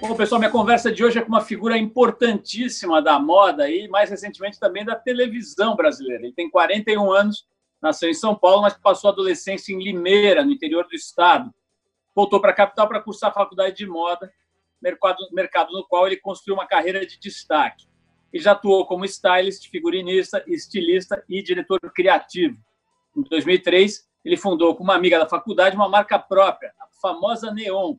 Bom, pessoal, minha conversa de hoje é com uma figura importantíssima da moda e, mais recentemente, também da televisão brasileira. Ele tem 41 anos, nasceu em São Paulo, mas passou a adolescência em Limeira, no interior do estado. Voltou para a capital para cursar a faculdade de moda, mercado, mercado no qual ele construiu uma carreira de destaque. E já atuou como stylist, figurinista, estilista e diretor criativo. Em 2003, ele fundou com uma amiga da faculdade uma marca própria, a famosa Neon,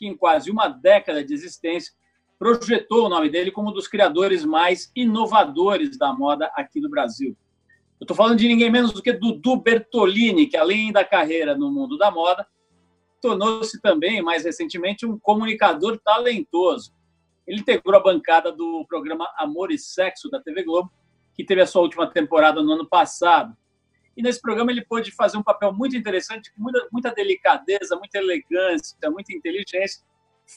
que em quase uma década de existência projetou o nome dele como um dos criadores mais inovadores da moda aqui no Brasil. Eu estou falando de ninguém menos do que Dudu Bertolini, que além da carreira no mundo da moda, tornou-se também, mais recentemente, um comunicador talentoso. Ele integrou a bancada do programa Amor e Sexo da TV Globo, que teve a sua última temporada no ano passado. E nesse programa ele pôde fazer um papel muito interessante, com muita, muita delicadeza, muita elegância, muita inteligência,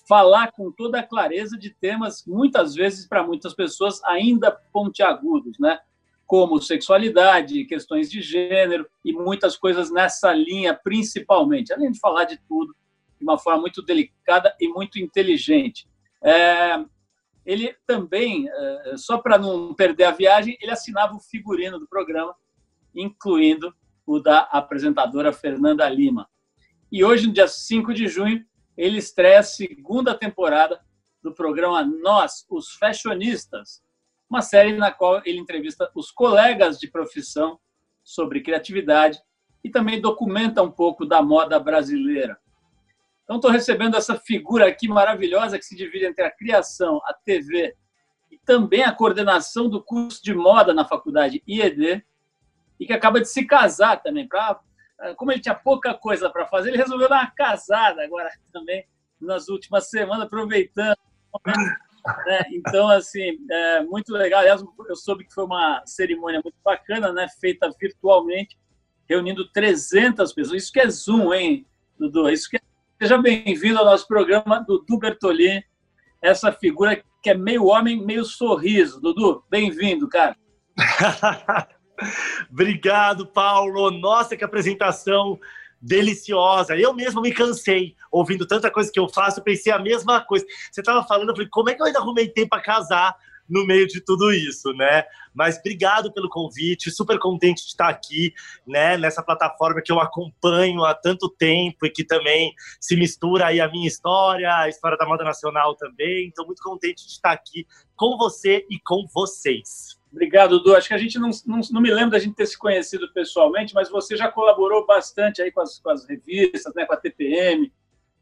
falar com toda a clareza de temas, muitas vezes, para muitas pessoas, ainda pontiagudos, né? como sexualidade, questões de gênero e muitas coisas nessa linha, principalmente, além de falar de tudo de uma forma muito delicada e muito inteligente. É, ele também, é, só para não perder a viagem, ele assinava o figurino do programa incluindo o da apresentadora Fernanda Lima. E hoje, no dia 5 de junho, ele estreia a segunda temporada do programa Nós, os Fashionistas, uma série na qual ele entrevista os colegas de profissão sobre criatividade e também documenta um pouco da moda brasileira. Então, estou recebendo essa figura aqui maravilhosa que se divide entre a criação, a TV e também a coordenação do curso de moda na faculdade IED, e que acaba de se casar também. Pra, como ele tinha pouca coisa para fazer, ele resolveu dar uma casada agora também, nas últimas semanas, aproveitando. Né? Então, assim, é muito legal. Aliás, eu soube que foi uma cerimônia muito bacana, né? feita virtualmente, reunindo 300 pessoas. Isso que é Zoom, hein, Dudu? Isso que é... Seja bem-vindo ao nosso programa, Dudu Bertolini, essa figura que é meio homem, meio sorriso. Dudu, bem-vindo, cara. Obrigado, Paulo. Nossa, que apresentação deliciosa. Eu mesmo me cansei ouvindo tanta coisa que eu faço, pensei a mesma coisa. Você estava falando, eu falei, como é que eu ainda arrumei tempo para casar no meio de tudo isso, né? Mas obrigado pelo convite, super contente de estar aqui, né, nessa plataforma que eu acompanho há tanto tempo e que também se mistura aí a minha história, a história da moda nacional também. Então muito contente de estar aqui com você e com vocês. Obrigado, Dudu. Acho que a gente não, não, não, me lembro da gente ter se conhecido pessoalmente, mas você já colaborou bastante aí com as, com as revistas, né, com a TPM,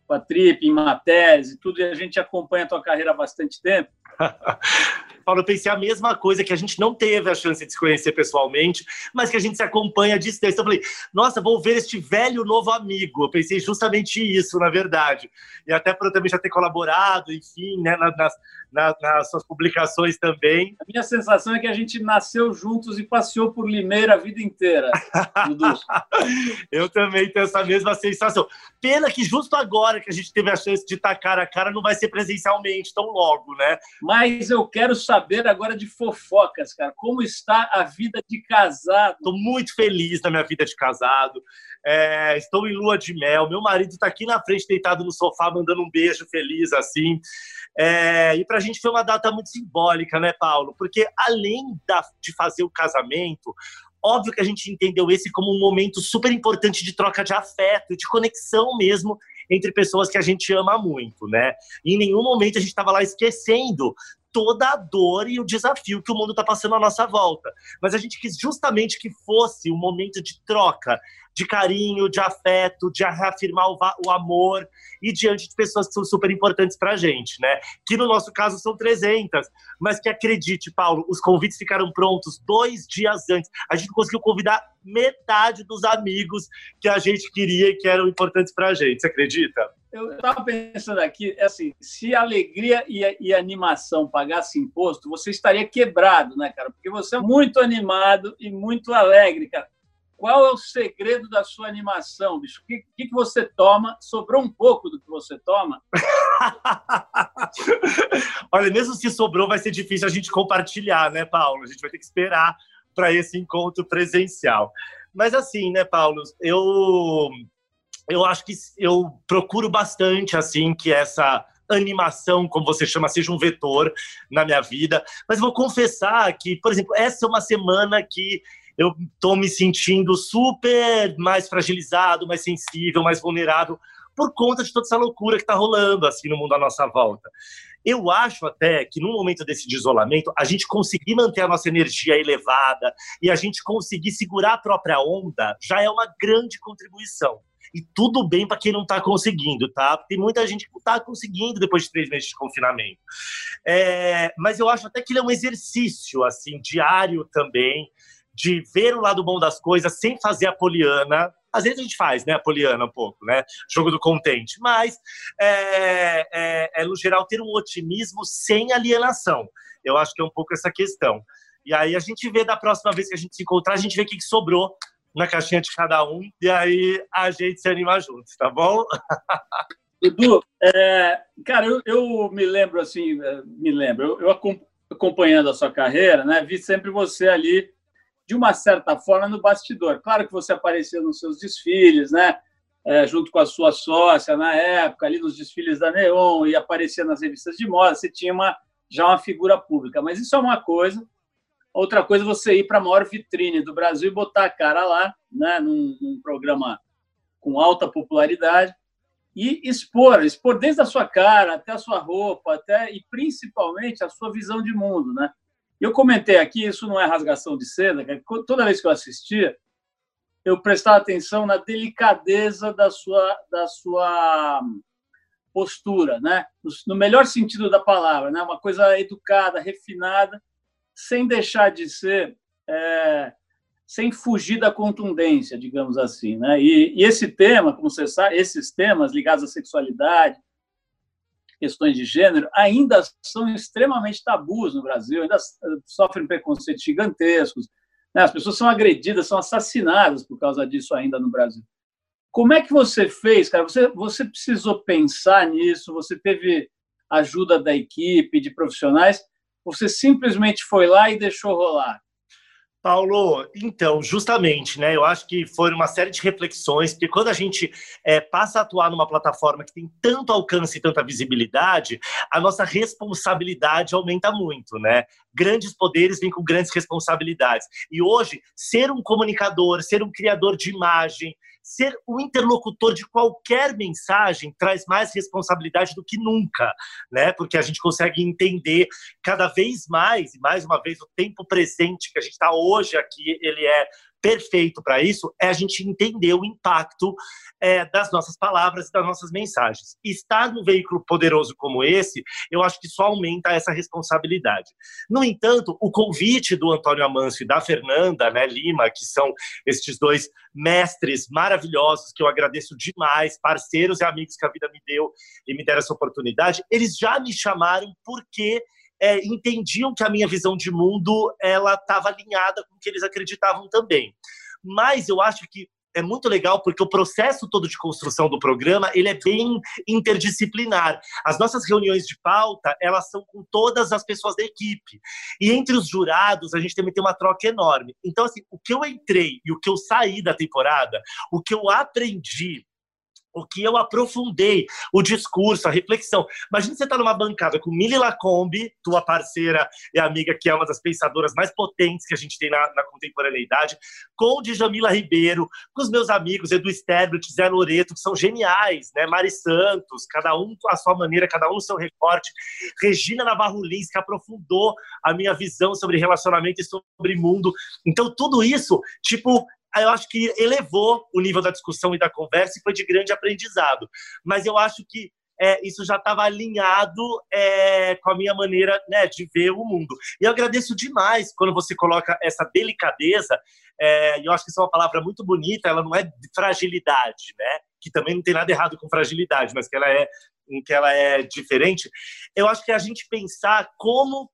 com a Trip, em matérias e tudo, e a gente acompanha a tua carreira há bastante tempo. Paulo, eu pensei a mesma coisa, que a gente não teve a chance de se conhecer pessoalmente, mas que a gente se acompanha à distância. Eu falei, nossa, vou ver este velho novo amigo. Eu pensei justamente isso, na verdade. E até por eu também já ter colaborado, enfim, né, nas, nas, nas suas publicações também. A minha sensação é que a gente nasceu juntos e passeou por Limeira a vida inteira, eu também tenho essa mesma sensação. Pena que justo agora que a gente teve a chance de estar cara a cara, não vai ser presencialmente tão logo, né? Mas eu quero saber agora de fofocas, cara. Como está a vida de casado? Estou muito feliz na minha vida de casado. É, estou em lua de mel. Meu marido está aqui na frente, deitado no sofá, mandando um beijo feliz, assim. É, e para a gente foi uma data muito simbólica, né, Paulo? Porque além da, de fazer o casamento, óbvio que a gente entendeu esse como um momento super importante de troca de afeto, de conexão mesmo entre pessoas que a gente ama muito, né? E em nenhum momento a gente estava lá esquecendo toda a dor e o desafio que o mundo está passando à nossa volta. Mas a gente quis justamente que fosse um momento de troca, de carinho, de afeto, de reafirmar o, o amor e diante de pessoas que são super importantes para a gente, né? Que no nosso caso são 300, mas que acredite, Paulo, os convites ficaram prontos dois dias antes. A gente conseguiu convidar metade dos amigos que a gente queria e que eram importantes para a gente. Você acredita? Eu estava pensando aqui, é assim, se alegria e, e animação pagasse imposto, você estaria quebrado, né, cara? Porque você é muito animado e muito alegre, cara. Qual é o segredo da sua animação, bicho? O que, que, que você toma? Sobrou um pouco do que você toma? Olha, mesmo se sobrou, vai ser difícil a gente compartilhar, né, Paulo? A gente vai ter que esperar para esse encontro presencial. Mas assim, né, Paulo, eu eu acho que eu procuro bastante assim que essa animação, como você chama, seja um vetor na minha vida. Mas vou confessar que, por exemplo, essa é uma semana que eu estou me sentindo super mais fragilizado, mais sensível, mais vulnerável por conta de toda essa loucura que está rolando assim no mundo à nossa volta. Eu acho até que no momento desse de isolamento, a gente conseguir manter a nossa energia elevada e a gente conseguir segurar a própria onda já é uma grande contribuição. E tudo bem para quem não está conseguindo, tá? Tem muita gente que não está conseguindo depois de três meses de confinamento. É, mas eu acho até que ele é um exercício, assim, diário também, de ver o lado bom das coisas sem fazer a poliana. Às vezes a gente faz, né, poliana um pouco, né? Jogo do contente. Mas, é, é, é, no geral, ter um otimismo sem alienação. Eu acho que é um pouco essa questão. E aí a gente vê da próxima vez que a gente se encontrar, a gente vê o que sobrou na caixinha de cada um, e aí a gente se anima juntos, tá bom? Edu, é, cara, eu, eu, me lembro assim, é, me lembro, eu, eu, acompanhando a sua carreira, né, vi sempre você ali, de uma certa forma, no bastidor. Claro que você aparecia nos seus desfiles, né, é, junto com a sua sócia na época, ali nos desfiles da Neon, e aparecia nas revistas de moda, você tinha uma, já uma figura pública. Mas isso é uma coisa, Outra coisa é você ir para a maior vitrine do Brasil e botar a cara lá, né, num, num, programa com alta popularidade e expor, expor desde a sua cara até a sua roupa, até e principalmente a sua visão de mundo, né? Eu comentei aqui, isso não é rasgação de seda, toda vez que eu assistia, eu prestava atenção na delicadeza da sua da sua postura, né? No melhor sentido da palavra, né? Uma coisa educada, refinada sem deixar de ser, é, sem fugir da contundência, digamos assim. Né? E, e, esse tema, como você sabe, esses temas ligados à sexualidade, questões de gênero, ainda são extremamente tabus no Brasil, ainda sofrem preconceitos gigantescos. Né? As pessoas são agredidas, são assassinadas por causa disso ainda no Brasil. Como é que você fez, cara? Você, você precisou pensar nisso? Você teve ajuda da equipe, de profissionais? Você simplesmente foi lá e deixou rolar? Paulo, então, justamente, né? Eu acho que foi uma série de reflexões, porque quando a gente é, passa a atuar numa plataforma que tem tanto alcance e tanta visibilidade, a nossa responsabilidade aumenta muito, né? Grandes poderes vêm com grandes responsabilidades. E hoje, ser um comunicador, ser um criador de imagem, ser o interlocutor de qualquer mensagem traz mais responsabilidade do que nunca, né? Porque a gente consegue entender cada vez mais, e mais uma vez, o tempo presente que a gente está hoje aqui, ele é perfeito para isso é a gente entender o impacto é, das nossas palavras e das nossas mensagens. Estar num veículo poderoso como esse, eu acho que só aumenta essa responsabilidade. No entanto, o convite do Antônio Amâncio e da Fernanda né, Lima, que são estes dois mestres maravilhosos que eu agradeço demais, parceiros e amigos que a vida me deu e me deram essa oportunidade, eles já me chamaram porque é, entendiam que a minha visão de mundo ela estava alinhada com o que eles acreditavam também. Mas eu acho que é muito legal porque o processo todo de construção do programa ele é bem interdisciplinar. As nossas reuniões de pauta elas são com todas as pessoas da equipe e entre os jurados a gente também tem uma troca enorme. Então assim, o que eu entrei e o que eu saí da temporada, o que eu aprendi o que eu aprofundei o discurso, a reflexão. Imagina você estar tá numa bancada com Mili Lacombe, tua parceira e amiga, que é uma das pensadoras mais potentes que a gente tem na, na contemporaneidade, com Djamila Ribeiro, com os meus amigos Edu Sterblit, Zé Loreto, que são geniais, né? Mari Santos, cada um à sua maneira, cada um seu recorte. Regina Navarro Lins, que aprofundou a minha visão sobre relacionamento e sobre mundo. Então, tudo isso, tipo, eu acho que elevou o nível da discussão e da conversa e foi de grande aprendizado. Mas eu acho que é, isso já estava alinhado é, com a minha maneira né, de ver o mundo. E eu agradeço demais quando você coloca essa delicadeza, é, e eu acho que isso é uma palavra muito bonita, ela não é de fragilidade, né? Que também não tem nada errado com fragilidade, mas que ela é que ela é diferente. Eu acho que a gente pensar como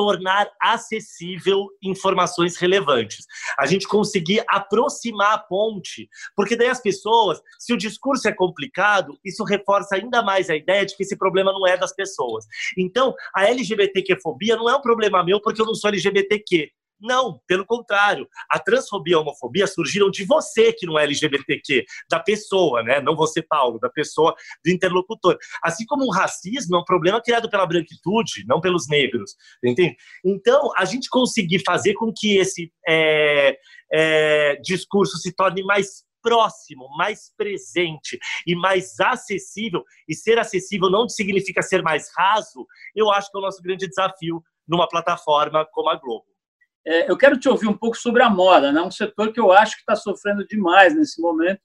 tornar acessível informações relevantes. A gente conseguir aproximar a ponte, porque daí as pessoas, se o discurso é complicado, isso reforça ainda mais a ideia de que esse problema não é das pessoas. Então, a LGBTQ-fobia não é um problema meu porque eu não sou LGBTQ. Não, pelo contrário. A transfobia e a homofobia surgiram de você que não é LGBTQ, da pessoa, né? Não você, Paulo, da pessoa, do interlocutor. Assim como o racismo é um problema criado pela branquitude, não pelos negros, entende? Então, a gente conseguir fazer com que esse é, é, discurso se torne mais próximo, mais presente e mais acessível, e ser acessível não significa ser mais raso, eu acho que é o nosso grande desafio numa plataforma como a Globo. É, eu quero te ouvir um pouco sobre a moda, né? um setor que eu acho que está sofrendo demais nesse momento.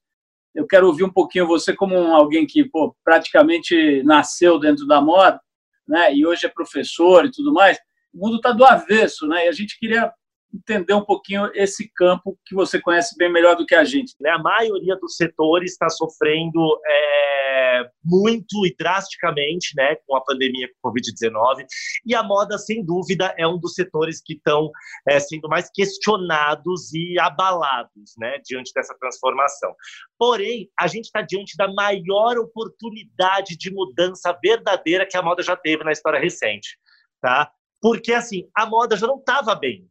Eu quero ouvir um pouquinho você como alguém que pô, praticamente nasceu dentro da moda, né? E hoje é professor e tudo mais. O mundo está do avesso, né? E a gente queria entender um pouquinho esse campo que você conhece bem melhor do que a gente. Né? A maioria dos setores está sofrendo é, muito e drasticamente né, com a pandemia com Covid-19, e a moda, sem dúvida, é um dos setores que estão é, sendo mais questionados e abalados né, diante dessa transformação. Porém, a gente está diante da maior oportunidade de mudança verdadeira que a moda já teve na história recente. Tá? Porque, assim, a moda já não estava bem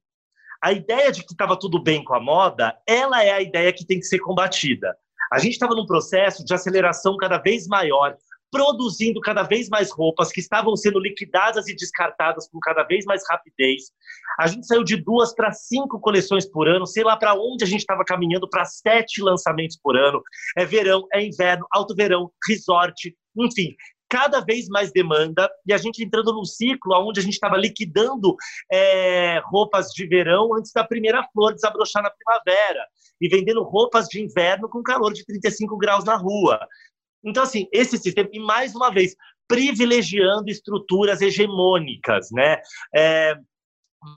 a ideia de que estava tudo bem com a moda, ela é a ideia que tem que ser combatida. A gente estava num processo de aceleração cada vez maior, produzindo cada vez mais roupas que estavam sendo liquidadas e descartadas com cada vez mais rapidez. A gente saiu de duas para cinco coleções por ano, sei lá para onde a gente estava caminhando para sete lançamentos por ano. É verão, é inverno, alto verão, resort, enfim, cada vez mais demanda e a gente entrando num ciclo onde a gente estava liquidando é, roupas de verão antes da primeira flor desabrochar na primavera e vendendo roupas de inverno com calor de 35 graus na rua. Então, assim, esse sistema, e mais uma vez, privilegiando estruturas hegemônicas, né? É,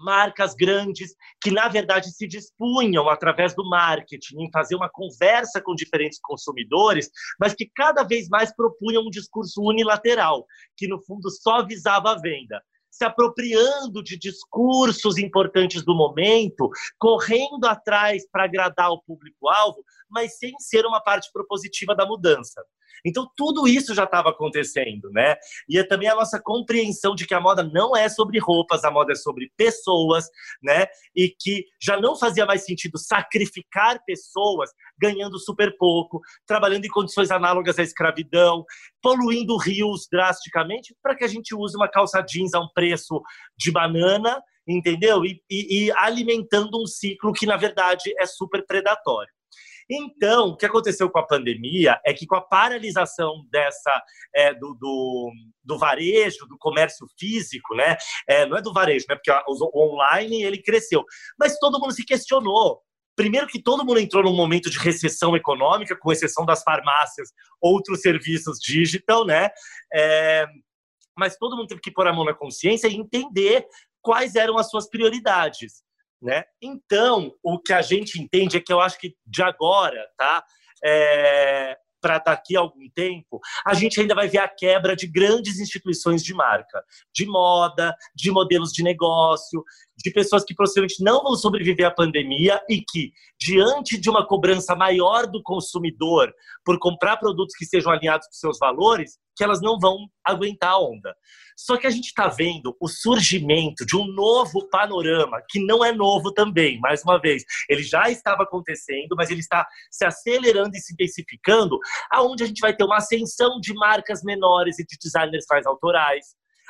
marcas grandes que, na verdade, se dispunham, através do marketing, em fazer uma conversa com diferentes consumidores, mas que cada vez mais propunham um discurso unilateral, que, no fundo, só visava a venda se apropriando de discursos importantes do momento, correndo atrás para agradar o público-alvo, mas sem ser uma parte propositiva da mudança. Então, tudo isso já estava acontecendo, né? E é também a nossa compreensão de que a moda não é sobre roupas, a moda é sobre pessoas, né? E que já não fazia mais sentido sacrificar pessoas ganhando super pouco, trabalhando em condições análogas à escravidão, poluindo rios drasticamente, para que a gente use uma calça jeans a um preço de banana, entendeu? E, e, e alimentando um ciclo que, na verdade, é super predatório. Então, o que aconteceu com a pandemia é que com a paralisação dessa é, do, do, do, varejo, do comércio físico, né? É, não é do varejo, né? Porque o online ele cresceu, mas todo mundo se questionou. Primeiro que todo mundo entrou num momento de recessão econômica, com exceção das farmácias, outros serviços digital, né? É, mas todo mundo teve que pôr a mão na consciência e entender quais eram as suas prioridades. Né? Então, o que a gente entende é que eu acho que de agora, tá? É, para daqui a algum tempo, a gente ainda vai ver a quebra de grandes instituições de marca, de moda, de modelos de negócio, de pessoas que possivelmente não vão sobreviver à pandemia e que, diante de uma cobrança maior do consumidor por comprar produtos que sejam alinhados com seus valores, que elas não vão aguentar a onda. Só que a gente está vendo o surgimento de um novo panorama, que não é novo também, mais uma vez. Ele já estava acontecendo, mas ele está se acelerando e se intensificando, aonde a gente vai ter uma ascensão de marcas menores e de designers mais autorais.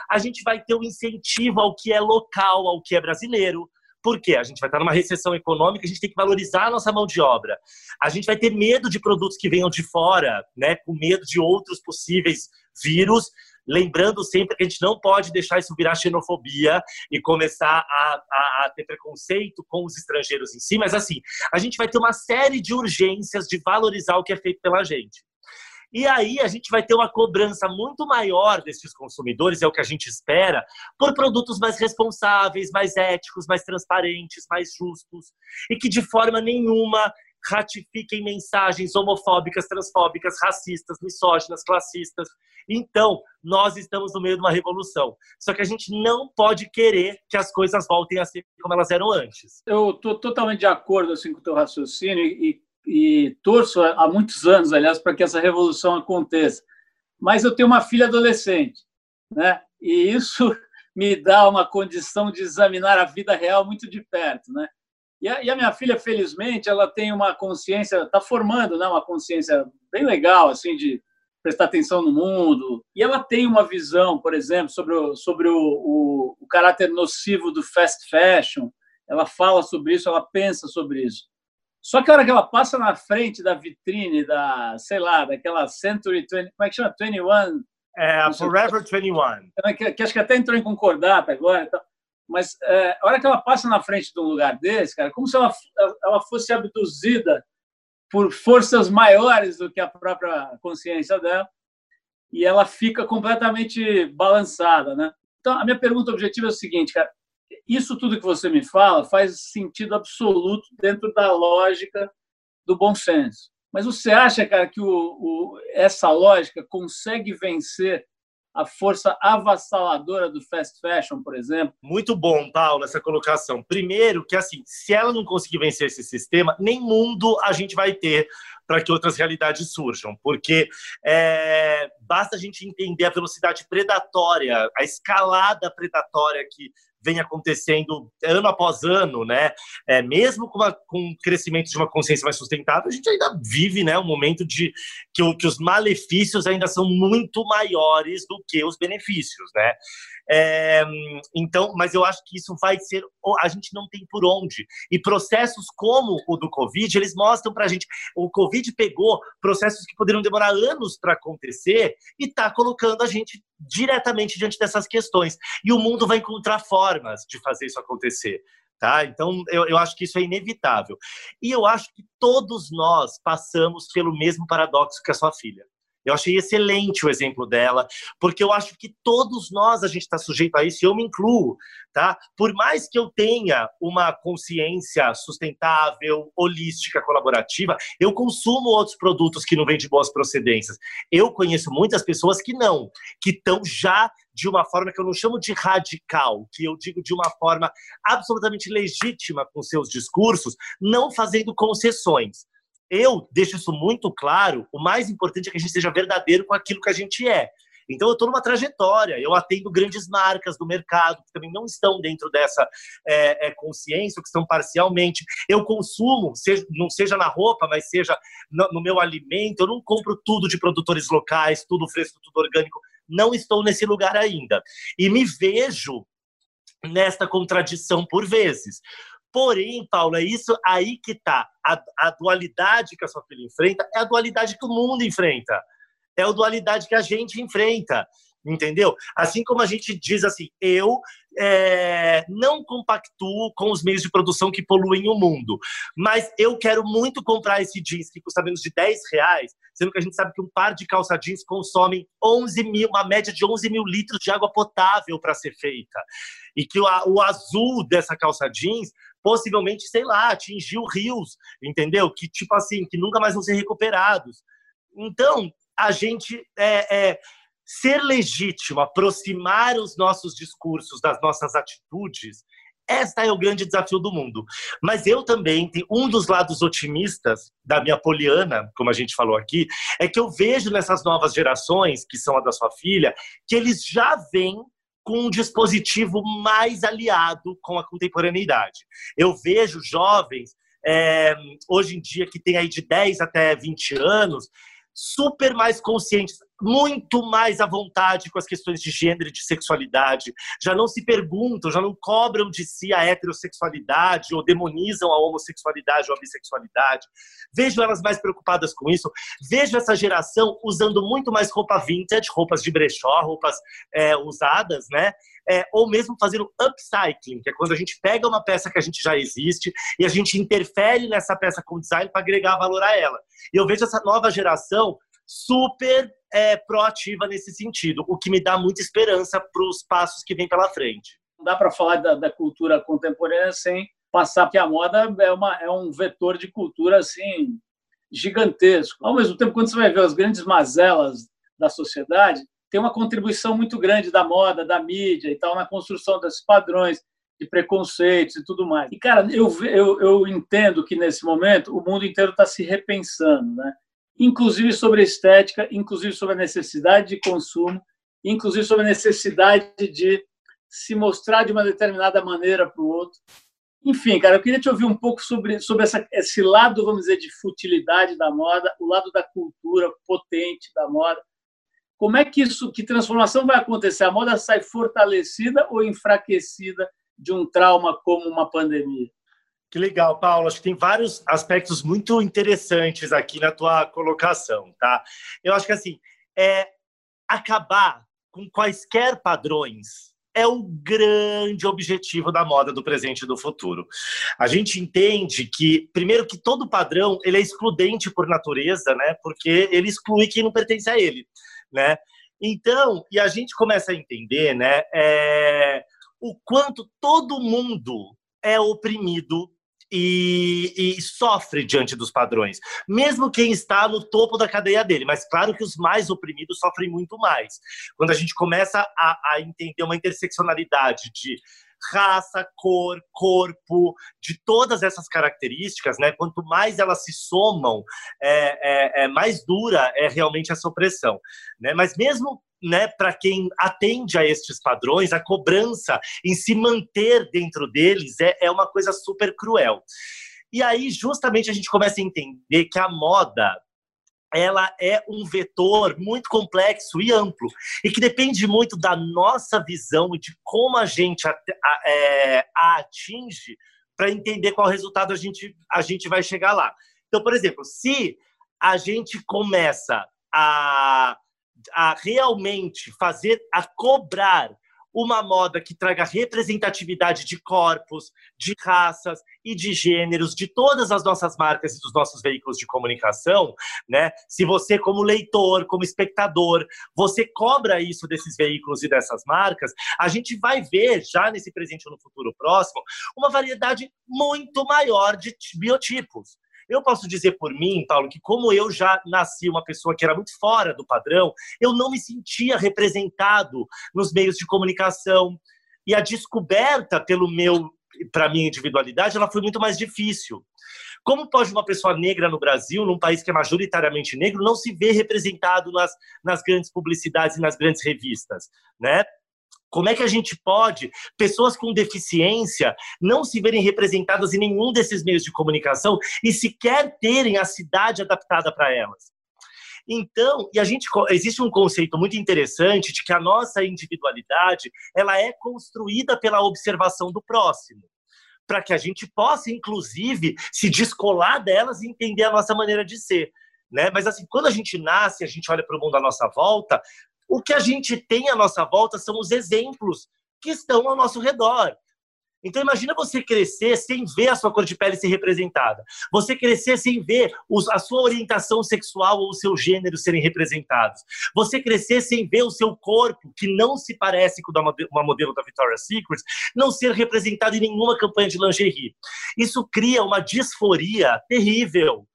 A gente vai ter um incentivo ao que é local, ao que é brasileiro. Por quê? A gente vai estar numa recessão econômica, a gente tem que valorizar a nossa mão de obra. A gente vai ter medo de produtos que venham de fora, né, com medo de outros possíveis vírus, lembrando sempre que a gente não pode deixar isso virar xenofobia e começar a, a, a, ter preconceito com os estrangeiros em si, mas assim, a gente vai ter uma série de urgências de valorizar o que é feito pela gente. E aí a gente vai ter uma cobrança muito maior desses consumidores, é o que a gente espera, por produtos mais responsáveis, mais éticos, mais transparentes, mais justos, e que de forma nenhuma ratifiquem mensagens homofóbicas, transfóbicas, racistas, misóginas, classistas. Então, nós estamos no meio de uma revolução. Só que a gente não pode querer que as coisas voltem a ser como elas eram antes. Eu estou totalmente de acordo assim, com o teu raciocínio e, e torço há muitos anos, aliás, para que essa revolução aconteça. Mas eu tenho uma filha adolescente, né? e isso me dá uma condição de examinar a vida real muito de perto. Né? E a, e a minha filha, felizmente, ela tem uma consciência, está formando né, uma consciência bem legal, assim, de prestar atenção no mundo. E ela tem uma visão, por exemplo, sobre o, sobre o, o, o caráter nocivo do fast fashion. Ela fala sobre isso, ela pensa sobre isso. Só que a hora que ela passa na frente da vitrine da, sei lá, daquela Century 20, como é que chama? 21? É, Forever 21. Que, que acho que até entrou em concordata agora. Então, mas é, a hora que ela passa na frente de um lugar desse, cara, como se ela, ela fosse abduzida por forças maiores do que a própria consciência dela e ela fica completamente balançada, né? Então, a minha pergunta objetiva é o seguinte, cara, isso tudo que você me fala faz sentido absoluto dentro da lógica do bom senso. Mas você acha, cara, que o, o, essa lógica consegue vencer a força avassaladora do fast fashion, por exemplo? Muito bom, Paulo, essa colocação. Primeiro, que assim, se ela não conseguir vencer esse sistema, nem mundo a gente vai ter para que outras realidades surjam, porque é, basta a gente entender a velocidade predatória, a escalada predatória que vem acontecendo ano após ano, né? É, mesmo com, uma, com um crescimento de uma consciência mais sustentável, a gente ainda vive, né, um momento de que, o, que os malefícios ainda são muito maiores do que os benefícios, né? É, então, mas eu acho que isso vai ser. A gente não tem por onde. E processos como o do Covid, eles mostram para a gente. O Covid pegou processos que poderiam demorar anos para acontecer e está colocando a gente diretamente diante dessas questões. E o mundo vai encontrar formas de fazer isso acontecer. Tá? Então, eu, eu acho que isso é inevitável. E eu acho que todos nós passamos pelo mesmo paradoxo que a sua filha. Eu achei excelente o exemplo dela, porque eu acho que todos nós a gente está sujeito a isso, e eu me incluo, tá? Por mais que eu tenha uma consciência sustentável, holística, colaborativa, eu consumo outros produtos que não vêm de boas procedências. Eu conheço muitas pessoas que não, que estão já de uma forma que eu não chamo de radical, que eu digo de uma forma absolutamente legítima com seus discursos, não fazendo concessões eu deixo isso muito claro. O mais importante é que a gente seja verdadeiro com aquilo que a gente é. Então, eu estou numa trajetória, eu atendo grandes marcas do mercado que também não estão dentro dessa é, é, consciência, que estão parcialmente. Eu consumo, seja, não seja na roupa, mas seja no, no meu alimento, eu não compro tudo de produtores locais, tudo fresco, tudo orgânico. Não estou nesse lugar ainda. E me vejo nesta contradição por vezes. Porém, Paulo, é isso aí que está. A, a, dualidade que a sua filha enfrenta é a dualidade que o mundo enfrenta. É a dualidade que a gente enfrenta. Entendeu? Assim como a gente diz assim, eu é, não compactuo com os meios de produção que poluem o mundo, mas eu quero muito comprar esse jeans que custa menos de 10 reais, sendo que a gente sabe que um par de calça jeans consome 11 mil, uma média de 11 mil litros de água potável para ser feita. E que o, o azul dessa calça jeans possivelmente, sei lá, atingiu rios, entendeu? Que, tipo assim, que nunca mais vão ser recuperados. Então, a gente é, é, ser legítimo, aproximar os nossos discursos das nossas atitudes, esta é o grande desafio do mundo. Mas eu também, um dos lados otimistas da minha poliana, como a gente falou aqui, é que eu vejo nessas novas gerações, que são a da sua filha, que eles já vêm com um dispositivo mais aliado com a contemporaneidade. Eu vejo jovens, é, hoje em dia, que têm aí de 10 até 20 anos, super mais conscientes, muito mais à vontade com as questões de gênero e de sexualidade. Já não se perguntam, já não cobram de si a heterossexualidade ou demonizam a homossexualidade ou a bissexualidade. Vejo elas mais preocupadas com isso. Vejo essa geração usando muito mais roupa vintage, roupas de brechó, roupas é, usadas, né? É, ou mesmo fazendo upcycling, que é quando a gente pega uma peça que a gente já existe e a gente interfere nessa peça com design para agregar valor a ela. E eu vejo essa nova geração super é, proativa nesse sentido, o que me dá muita esperança para os passos que vêm pela frente. Não dá para falar da, da, cultura contemporânea sem passar que a moda é, uma, é um vetor de cultura assim gigantesco. Ao mesmo tempo, quando você vai ver as grandes mazelas da sociedade, tem uma contribuição muito grande da moda, da mídia e tal na construção desses padrões de preconceitos e tudo mais. E, cara, eu, eu, eu entendo que nesse momento o mundo inteiro está se repensando, né? Inclusive sobre a estética, inclusive sobre a necessidade de consumo, inclusive sobre a necessidade de se mostrar de uma determinada maneira para o outro. Enfim, cara, eu queria te ouvir um pouco sobre, sobre essa, esse lado, vamos dizer, de futilidade da moda, o lado da cultura potente da moda. Como é que isso, que transformação vai acontecer? A moda sai fortalecida ou enfraquecida de um trauma como uma pandemia? Que legal, Paulo. Acho que tem vários aspectos muito interessantes aqui na tua colocação, tá? Eu acho que assim, é acabar com quaisquer padrões é o grande objetivo da moda do presente e do futuro. A gente entende que, primeiro, que todo padrão ele é excludente por natureza, né? Porque ele exclui quem não pertence a ele, né? Então, e a gente começa a entender, né? É, o quanto todo mundo é oprimido e, e, sofre diante dos padrões, mesmo quem está no topo da cadeia dele. Mas claro que os mais oprimidos sofrem muito mais. Quando a gente começa a, a entender uma interseccionalidade de raça, cor, corpo, de todas essas características, né? Quanto mais elas se somam, é, é, é mais dura é realmente essa opressão, né? Mas mesmo né, para quem atende a estes padrões, a cobrança em se manter dentro deles é, é uma coisa super cruel. E aí, justamente, a gente começa a entender que a moda ela é um vetor muito complexo e amplo e que depende muito da nossa visão e de como a gente a, a, é, a atinge para entender qual resultado a gente, a gente vai chegar lá. Então, por exemplo, se a gente começa a a realmente fazer, a cobrar uma moda que traga representatividade de corpos, de raças e de gêneros de todas as nossas marcas e dos nossos veículos de comunicação, né? Se você como leitor, como espectador, você cobra isso desses veículos e dessas marcas, a gente vai ver já nesse presente ou no futuro próximo uma variedade muito maior de biotipos. Eu posso dizer por mim, Paulo, que como eu já nasci uma pessoa que era muito fora do padrão, eu não me sentia representado nos meios de comunicação. E a descoberta pelo meu para minha individualidade, ela foi muito mais difícil. Como pode uma pessoa negra no Brasil, num país que é majoritariamente negro, não se ver representado nas, nas grandes publicidades e nas grandes revistas, né? Como é que a gente pode, pessoas com deficiência, não se verem representadas em nenhum desses meios de comunicação e sequer terem a cidade adaptada para elas? Então, e a gente existe um conceito muito interessante de que a nossa individualidade, ela é construída pela observação do próximo, para que a gente possa inclusive se descolar delas e entender a nossa maneira de ser. Né? Mas assim, quando a gente nasce, a gente olha para o mundo à nossa volta, o que a gente tem à nossa volta são os exemplos que estão ao nosso redor. Então imagina você crescer sem ver a sua cor de pele ser representada. Você crescer sem ver a sua orientação sexual ou o seu gênero serem representados. Você crescer sem ver o seu corpo, que não se parece com uma modelo da Victoria's Secret, não ser representado em nenhuma campanha de lingerie. Isso cria uma disforia terrível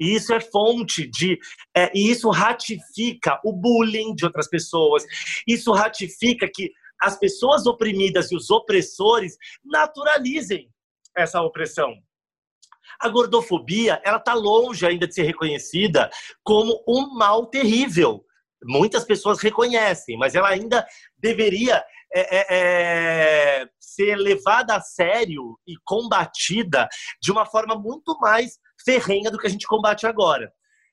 e isso é fonte de. É, e isso ratifica o bullying de outras pessoas. Isso ratifica que as pessoas oprimidas e os opressores naturalizem essa opressão. A gordofobia, ela está longe ainda de ser reconhecida como um mal terrível. Muitas pessoas reconhecem, mas ela ainda deveria é, é, é, ser levada a sério e combatida de uma forma muito mais ferrenha do que a gente combate agora.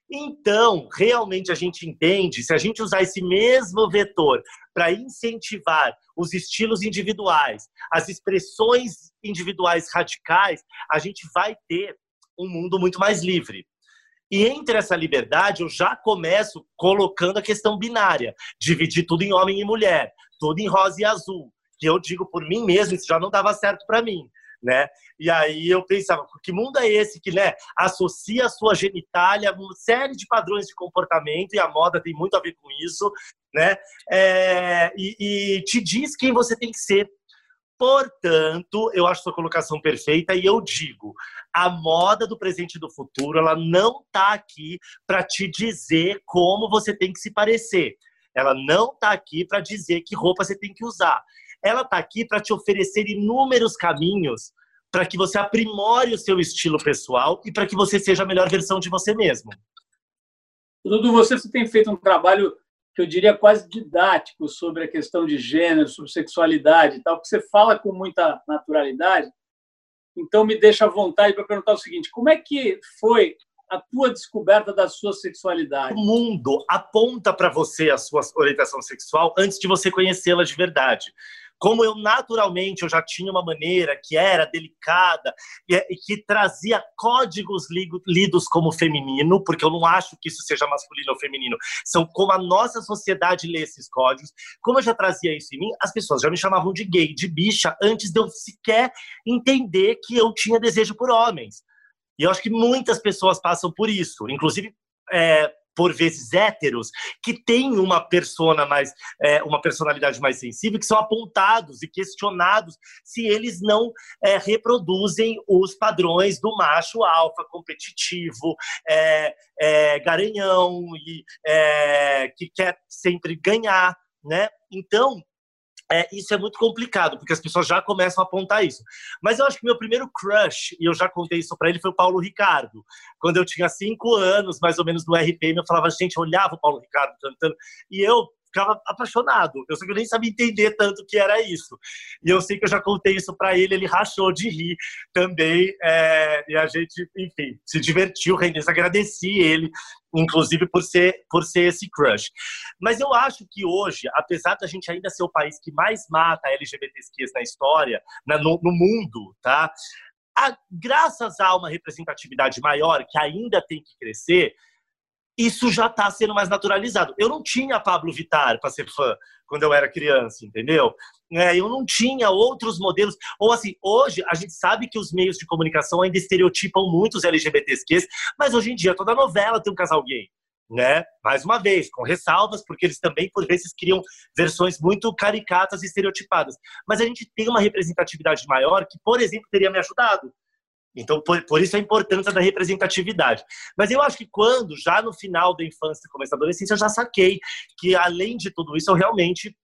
Então, realmente a gente entende, se a gente usar esse mesmo vetor para incentivar os estilos individuais, as expressões individuais radicais, a gente vai ter um mundo muito mais livre. E entre essa liberdade, eu já começo colocando a questão binária, dividir tudo em homem e mulher, tudo em rosa e azul, que eu digo por mim mesmo, isso já não dava certo para mim né? E aí eu pensava, que mundo é esse que, né, associa a sua genitália a uma série de padrões de comportamento e a moda tem muito a ver com isso, né? É, e, e te diz quem você tem que ser. Portanto, eu acho sua colocação perfeita e eu digo, a moda do presente e do futuro, ela não está aqui para te dizer como você tem que se parecer. Ela não está aqui para dizer que roupa você tem que usar. Ela está aqui para te oferecer inúmeros caminhos para que você aprimore o seu estilo pessoal e para que você seja a melhor versão de você mesmo. Dudu, você tem feito um trabalho que eu diria quase didático sobre a questão de gênero, sobre sexualidade e tal, que você fala com muita naturalidade. Então me deixa à vontade para perguntar o seguinte: como é que foi a tua descoberta da sua sexualidade? O mundo aponta para você a sua orientação sexual antes de você conhecê-la de verdade como eu naturalmente eu já tinha uma maneira que era delicada e, que trazia códigos lidos como feminino, porque eu não acho que isso seja masculino ou feminino, são como a nossa sociedade lê esses códigos. Como eu já trazia isso em mim, as pessoas já me chamavam de gay, de bicha, antes de eu sequer entender que eu tinha desejo por homens. E eu acho que muitas pessoas passam por isso, inclusive é, por vezes héteros, que têm uma persona mais, é, uma personalidade mais sensível, que são apontados e questionados se eles não é, reproduzem os padrões do macho alfa, competitivo, é, é garanhão e é, que quer sempre ganhar, né? Então é, isso é muito complicado, porque as pessoas já começam a apontar isso. Mas eu acho que meu primeiro crush, e eu já contei isso para ele, foi o Paulo Ricardo. Quando eu tinha cinco anos, mais ou menos, no RPM, eu falava, gente, eu olhava o Paulo Ricardo cantando, e eu ficava apaixonado. Eu sei que eu nem sabia entender tanto que era isso. E eu sei que eu já contei isso para ele, ele rachou de rir também. É, e a gente, enfim, se divertiu, Reines, agradeci ele, inclusive por ser, por ser esse crush. Mas eu acho que hoje, apesar da gente ainda ser o país que mais mata LGBTs na história, na, no, no mundo, tá? A, graças a uma representatividade maior, que ainda tem que crescer, isso já está sendo mais naturalizado. Eu não tinha Pablo Vittar para ser fã quando eu era criança, entendeu? É, eu não tinha outros modelos. Ou assim, hoje a gente sabe que os meios de comunicação ainda estereotipam muitos LGBTQs, mas hoje em dia toda novela tem um casal gay. Né? Mais uma vez, com ressalvas, porque eles também, por vezes, criam versões muito caricatas e estereotipadas. Mas a gente tem uma representatividade maior que, por exemplo, teria me ajudado. Então, por, por, isso a importância da representatividade. Mas eu acho que quando, já no final da infância, começo da adolescência, eu já saquei que, além de tudo isso, eu realmente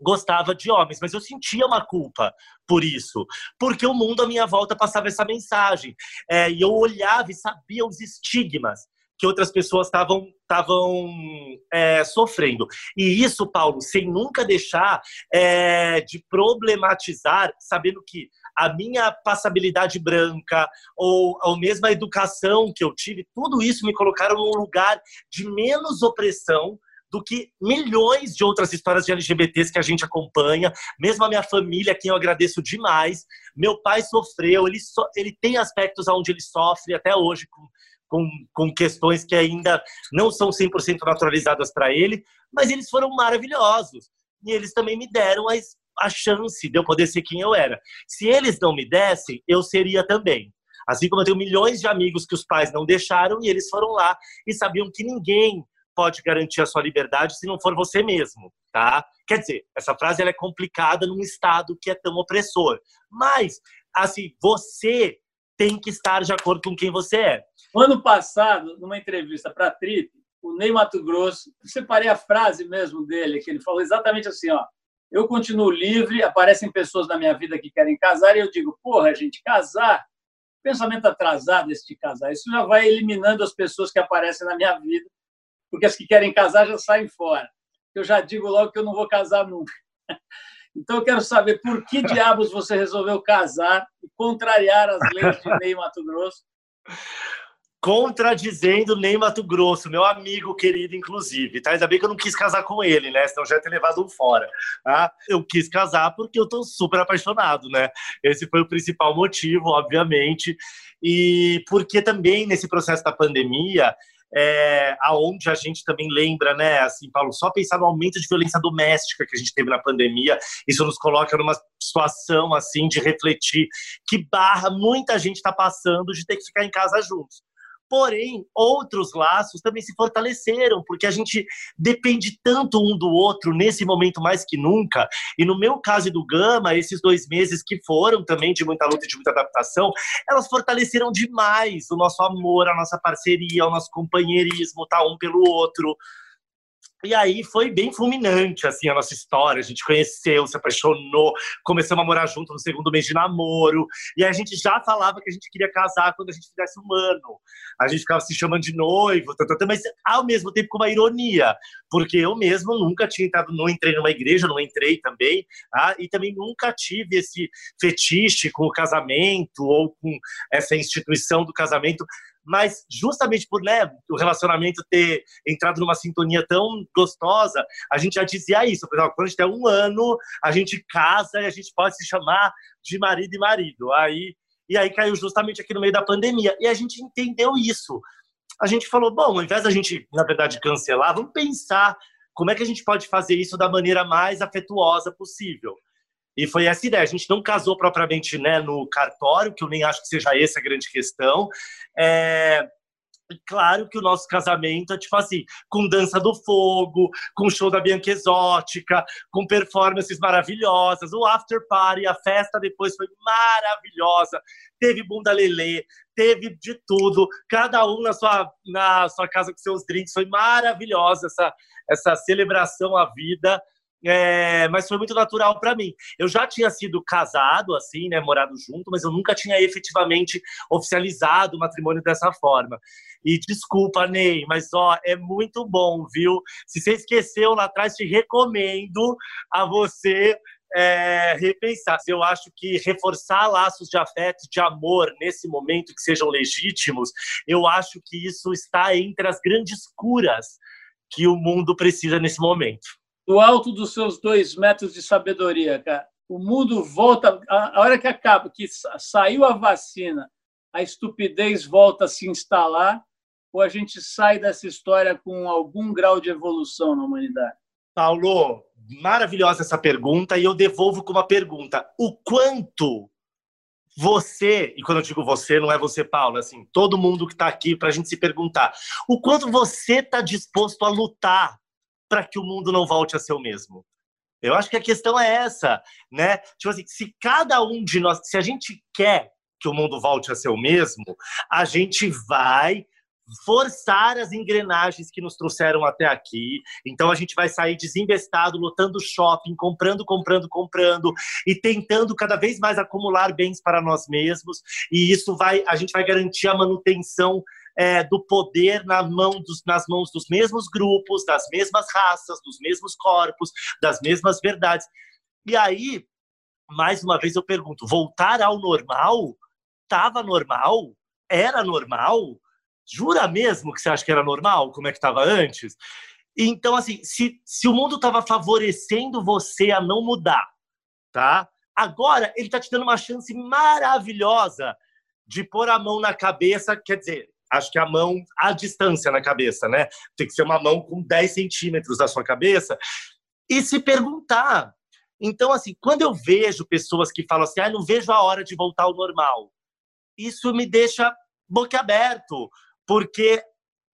gostava de homens, mas eu sentia uma culpa por isso, porque o mundo à minha volta passava essa mensagem. É, e eu olhava e sabia os estigmas que outras pessoas estavam estavam é, sofrendo. E isso, Paulo, sem nunca deixar é, de problematizar, sabendo que a minha passabilidade branca ou, a educação que eu tive, tudo isso me colocaram num lugar de menos opressão do que milhões de outras histórias de LGBTs que a gente acompanha, mesmo a minha família, quem eu agradeço demais. Meu pai sofreu, ele, so, ele tem aspectos onde ele sofre até hoje com com, com questões que ainda não são 100% naturalizadas para ele, mas eles foram maravilhosos. E eles também me deram a, a chance de eu poder ser quem eu era. Se eles não me dessem, eu seria também. Assim como eu tenho milhões de amigos que os pais não deixaram e eles foram lá e sabiam que ninguém pode garantir a sua liberdade se não for você mesmo, tá? Quer dizer, essa frase é complicada num estado que é tão opressor. Mas, assim, você tem que estar de acordo com quem você é. Ano passado, numa entrevista para a Trip, o Ney Mato Grosso, separei a frase mesmo dele, que ele falou exatamente assim, ó, eu continuo livre, aparecem pessoas na minha vida que querem casar e eu digo, porra, gente, casar, pensamento atrasado esse de casar, isso já vai eliminando as pessoas que aparecem na minha vida, porque as que querem casar já saem fora. Eu já digo logo que eu não vou casar nunca. Então eu quero saber por que diabos você resolveu casar e contrariar as leis de Ney Mato Grosso? Contradizendo Ney Mato Grosso, meu amigo querido, inclusive. Tá? Ainda bem que eu não quis casar com ele, né? Senão já ia ter levado um fora. Tá? Eu quis casar porque eu tô super apaixonado, né? Esse foi o principal motivo, obviamente. E porque também nesse processo da pandemia, é, aonde a gente também lembra, né, assim, Paulo, só pensar no aumento de violência doméstica que a gente teve na pandemia, isso nos coloca numa situação, assim, de refletir que barra muita gente está passando de ter que ficar em casa juntos. Porém, outros laços também se fortaleceram, porque a gente depende tanto um do outro nesse momento mais que nunca. E no meu caso e do Gama, esses dois meses que foram também de muita luta e de muita adaptação, elas fortaleceram demais o nosso amor, a nossa parceria, o nosso companheirismo, tá um pelo outro. E aí foi bem fulminante, assim, a nossa história. A gente conheceu, se apaixonou, começamos a morar junto no segundo mês de namoro. E a gente já falava que a gente queria casar quando a gente fizesse um ano. A gente ficava se chamando de noivo, mas ao mesmo tempo com uma ironia, porque eu mesmo nunca tinha entrado, não entrei numa igreja, não entrei também, tá? e também nunca tive esse fetiche com o casamento ou com essa instituição do casamento mas justamente por né, o relacionamento ter entrado numa sintonia tão gostosa, a gente já dizia isso. Quando a gente tem um ano, a gente casa e a gente pode se chamar de marido e marido. Aí, e aí caiu justamente aqui no meio da pandemia. E a gente entendeu isso. A gente falou, bom, ao invés da gente, na verdade, cancelar, vamos pensar como é que a gente pode fazer isso da maneira mais afetuosa possível. E foi essa ideia. A gente não casou propriamente né, no cartório, que eu nem acho que seja essa a grande questão. É, Claro que o nosso casamento é tipo assim, com dança do fogo, com show da Bianca Exótica, com performances maravilhosas, o after party, a festa depois foi maravilhosa, teve bunda lelê, teve de tudo, cada um na sua, na sua casa com seus drinks, foi maravilhosa essa, essa celebração à vida. É, mas foi muito natural para mim. Eu já tinha sido casado, assim, né, morado junto, mas eu nunca tinha efetivamente oficializado o matrimônio dessa forma. E desculpa, Ney, mas ó, é muito bom, viu? Se você esqueceu lá atrás, te recomendo a você é, repensar. Eu acho que reforçar laços de afeto, de amor nesse momento que sejam legítimos, eu acho que isso está entre as grandes curas que o mundo precisa nesse momento do alto dos seus dois metros de sabedoria, cara. O mundo volta, a hora que acaba, que saiu a vacina, a estupidez volta a se instalar, ou a gente sai dessa história com algum grau de evolução na humanidade? Paulo, maravilhosa essa pergunta, e eu devolvo com uma pergunta: o quanto você, e quando eu digo você, não é você, Paulo, é assim, todo mundo que está aqui para a gente se perguntar, o quanto você está disposto a lutar para que o mundo não volte a ser o mesmo? Eu acho que a questão é essa, né? Tipo assim, se cada um de nós, se a gente quer que o mundo volte a ser o mesmo, a gente vai forçar as engrenagens que nos trouxeram até aqui. Então a gente vai sair desinvestado, lotando shopping, comprando, comprando, comprando e tentando cada vez mais acumular bens para nós mesmos. E isso vai, a gente vai garantir a manutenção é, do poder na mão dos, nas mãos dos mesmos grupos, das mesmas raças, dos mesmos corpos, das mesmas verdades. E aí, mais uma vez eu pergunto: voltar ao normal? Estava normal? Era normal? Jura mesmo que você acha que era normal? Como é que estava antes? Então, assim, se, se o mundo estava favorecendo você a não mudar, tá? Agora ele está te dando uma chance maravilhosa de pôr a mão na cabeça, quer dizer, acho que a mão à distância na cabeça, né? Tem que ser uma mão com 10 centímetros da sua cabeça. E se perguntar. Então, assim, quando eu vejo pessoas que falam assim, ah, não vejo a hora de voltar ao normal, isso me deixa boquiaberto, porque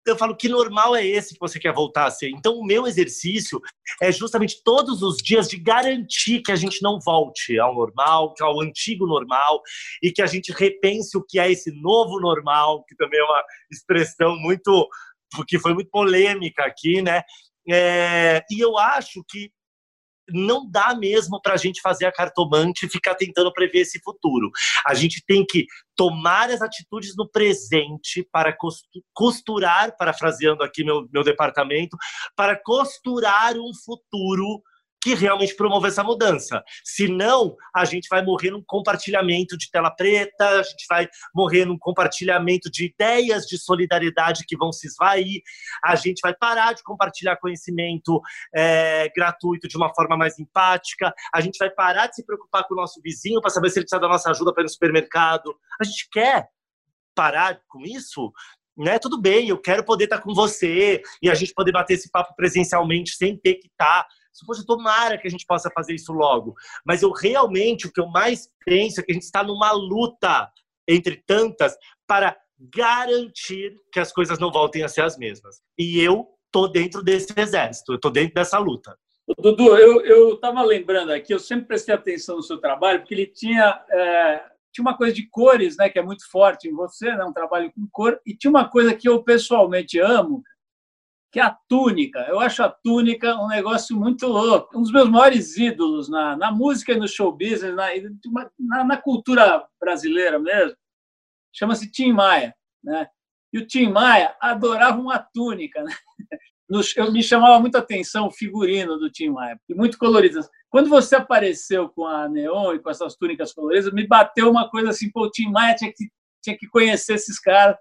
eu falo, que normal é esse que você quer voltar a ser? Então, o meu exercício é justamente todos os dias de garantir que a gente não volte ao normal, ao antigo normal, e que a gente repense o que é esse novo normal, que também é uma expressão muito. que foi muito polêmica aqui, né? É, e eu acho que não dá mesmo para a gente fazer a cartomante e ficar tentando prever esse futuro. A gente tem que tomar as atitudes no presente para costurar, parafraseando aqui meu, meu departamento, para costurar um futuro que realmente promova essa mudança. Senão, a gente vai morrer num compartilhamento de tela preta, a gente vai morrer num compartilhamento de ideias de solidariedade que vão se esvair, a gente vai parar de compartilhar conhecimento é, gratuito de uma forma mais empática, a gente vai parar de se preocupar com o nosso vizinho para saber se ele precisa da nossa ajuda para ir no supermercado. A gente quer parar com isso? né? Tudo bem, eu quero poder estar com você e a gente poder bater esse papo presencialmente sem ter que estar. Poxa, tomara que a gente possa fazer isso logo. Mas eu realmente, o que eu mais penso é que a gente está numa luta entre tantas para garantir que as coisas não voltem a ser as mesmas. E eu tô dentro desse exército, eu tô dentro dessa luta. Dudu, eu estava lembrando aqui, eu sempre prestei atenção no seu trabalho, porque ele tinha é, tinha uma coisa de cores, né, que é muito forte em você, né, um trabalho com cor, e tinha uma coisa que eu pessoalmente amo, que é a túnica. Eu acho a túnica um negócio muito louco. Um dos meus maiores ídolos na, na música e no show business, na, na, na cultura brasileira mesmo, chama-se Tim Maia. Né? E o Tim Maia adorava uma túnica. Né? Eu, me chamava muita atenção o figurino do Tim Maia, e muito colorido. Quando você apareceu com a Neon e com essas túnicas coloridas, me bateu uma coisa assim, pô, o Tim Maia tinha que, tinha que conhecer esses caras,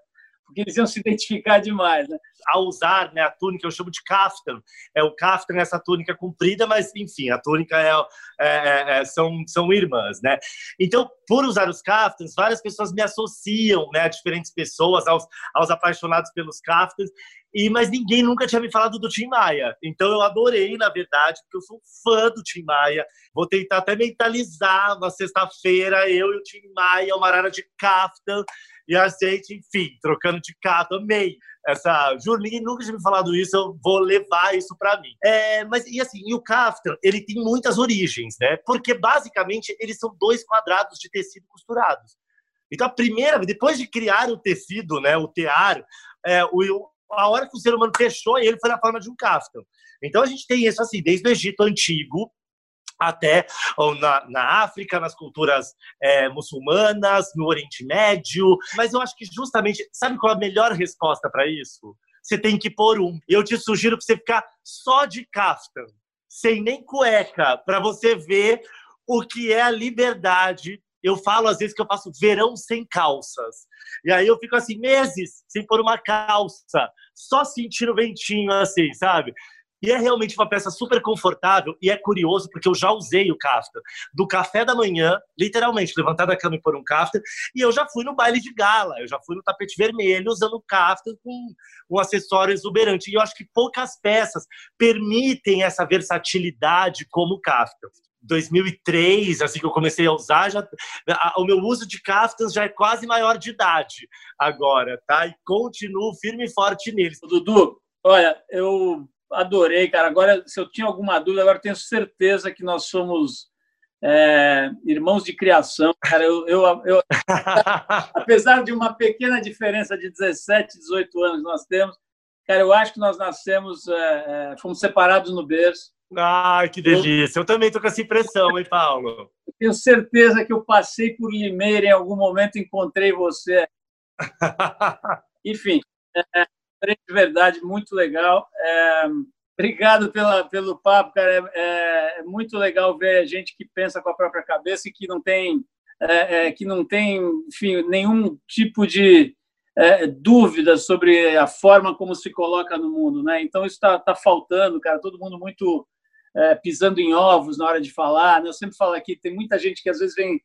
porque eles iam se identificar demais, né? A usar né, a túnica, eu chamo de kaftan. É o kaftan, essa túnica comprida, mas, enfim, a túnica é, é, é, é, são, são irmãs, né? Então, por usar os kaftans, várias pessoas me associam né, a diferentes pessoas, aos, aos apaixonados pelos kaftans, e, mas ninguém nunca tinha me falado do Tim Maia. Então eu adorei, na verdade, porque eu sou fã do Tim Maia. Vou tentar até mentalizar uma sexta-feira, eu e o Tim Maia, uma arara de kaftan, e a gente, enfim, trocando de kaftan. Amei essa. Juro, nunca tinha me falado isso, eu vou levar isso para mim. É, mas, e assim, e o kaftan, ele tem muitas origens, né? Porque basicamente eles são dois quadrados de tecido costurados. Então, a primeira, depois de criar o tecido, né, o tear, é, o, a hora que o ser humano fechou ele foi na forma de um kaftan. Então a gente tem isso assim, desde o Egito Antigo até na, na África, nas culturas é, muçulmanas, no Oriente Médio. Mas eu acho que justamente, sabe qual é a melhor resposta para isso? Você tem que pôr um. Eu te sugiro para você ficar só de kaftan, sem nem cueca, para você ver o que é a liberdade eu falo às vezes que eu passo verão sem calças. E aí eu fico assim, meses sem pôr uma calça, só sentindo o ventinho assim, sabe? E é realmente uma peça super confortável e é curioso porque eu já usei o kafta do café da manhã, literalmente, levantar da cama e pôr um kafta, e eu já fui no baile de gala, eu já fui no tapete vermelho usando o kafta com um acessório exuberante. E eu acho que poucas peças permitem essa versatilidade como o kafta. 2003, assim que eu comecei a usar, já, a, o meu uso de caftans já é quase maior de idade agora, tá? E continuo firme e forte neles. Dudu, olha, eu adorei, cara. Agora, se eu tinha alguma dúvida, agora tenho certeza que nós somos é, irmãos de criação. Cara, eu, eu, eu apesar de uma pequena diferença de 17, 18 anos nós temos, cara, eu acho que nós nascemos, é, é fomos separados no berço Ai, que delícia. Eu também tô com essa impressão, hein, Paulo? tenho certeza que eu passei por Limeira em algum momento encontrei você. Enfim, é, de verdade, muito legal. É, obrigado pela, pelo papo, cara. É, é, muito legal ver gente que pensa com a própria cabeça e que não tem, é, é, que não tem enfim, nenhum tipo de é, dúvida sobre a forma como se coloca no mundo. Né? Então, isso está tá faltando, cara. Todo mundo muito é, pisando em ovos na hora de falar. Né? Eu sempre falo aqui, tem muita gente que às vezes vem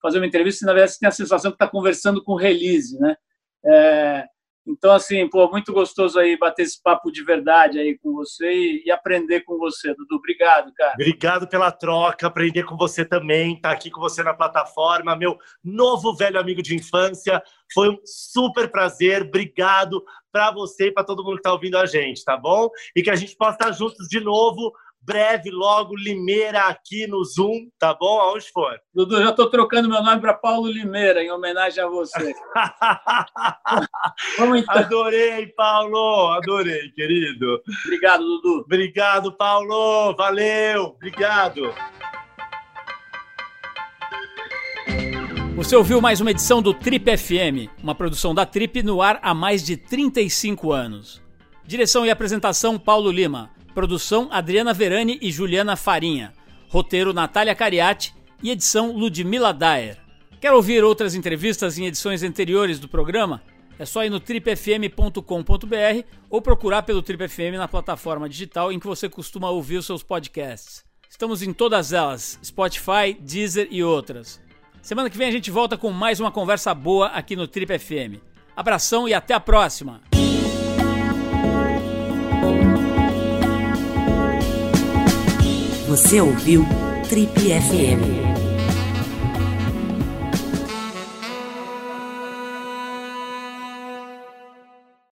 fazer uma entrevista e na verdade você tem a sensação que está conversando com release, né? É, então, assim, pô, muito gostoso aí bater esse papo de verdade aí com você e, e, aprender com você, Dudu. Obrigado, cara. Obrigado pela troca, aprender com você também, estar tá aqui com você na plataforma, meu novo velho amigo de infância. Foi um super prazer. Obrigado para você e para todo mundo que está ouvindo a gente, tá bom? E que a gente possa estar juntos de novo breve, logo, Limeira aqui no Zoom, tá bom? Aonde for. Dudu, já estou trocando meu nome para Paulo Limeira, em homenagem a você. Vamos então. Adorei, Paulo, adorei, querido. Obrigado, Dudu. Obrigado, Paulo, valeu, obrigado. Você ouviu mais uma edição do Trip FM, uma produção da Trip no ar há mais de 35 anos. Direção e apresentação Paulo Lima. Produção Adriana Verani e Juliana Farinha. Roteiro Natália Cariati e edição Ludmila Daer. Quer ouvir outras entrevistas em edições anteriores do programa? É só ir no tripfm.com.br ou procurar pelo Trip FM na plataforma digital em que você costuma ouvir os seus podcasts. Estamos em todas elas: Spotify, Deezer e outras. Semana que vem a gente volta com mais uma conversa boa aqui no Trip FM. Abração e até a próxima! Você ouviu Trip FM.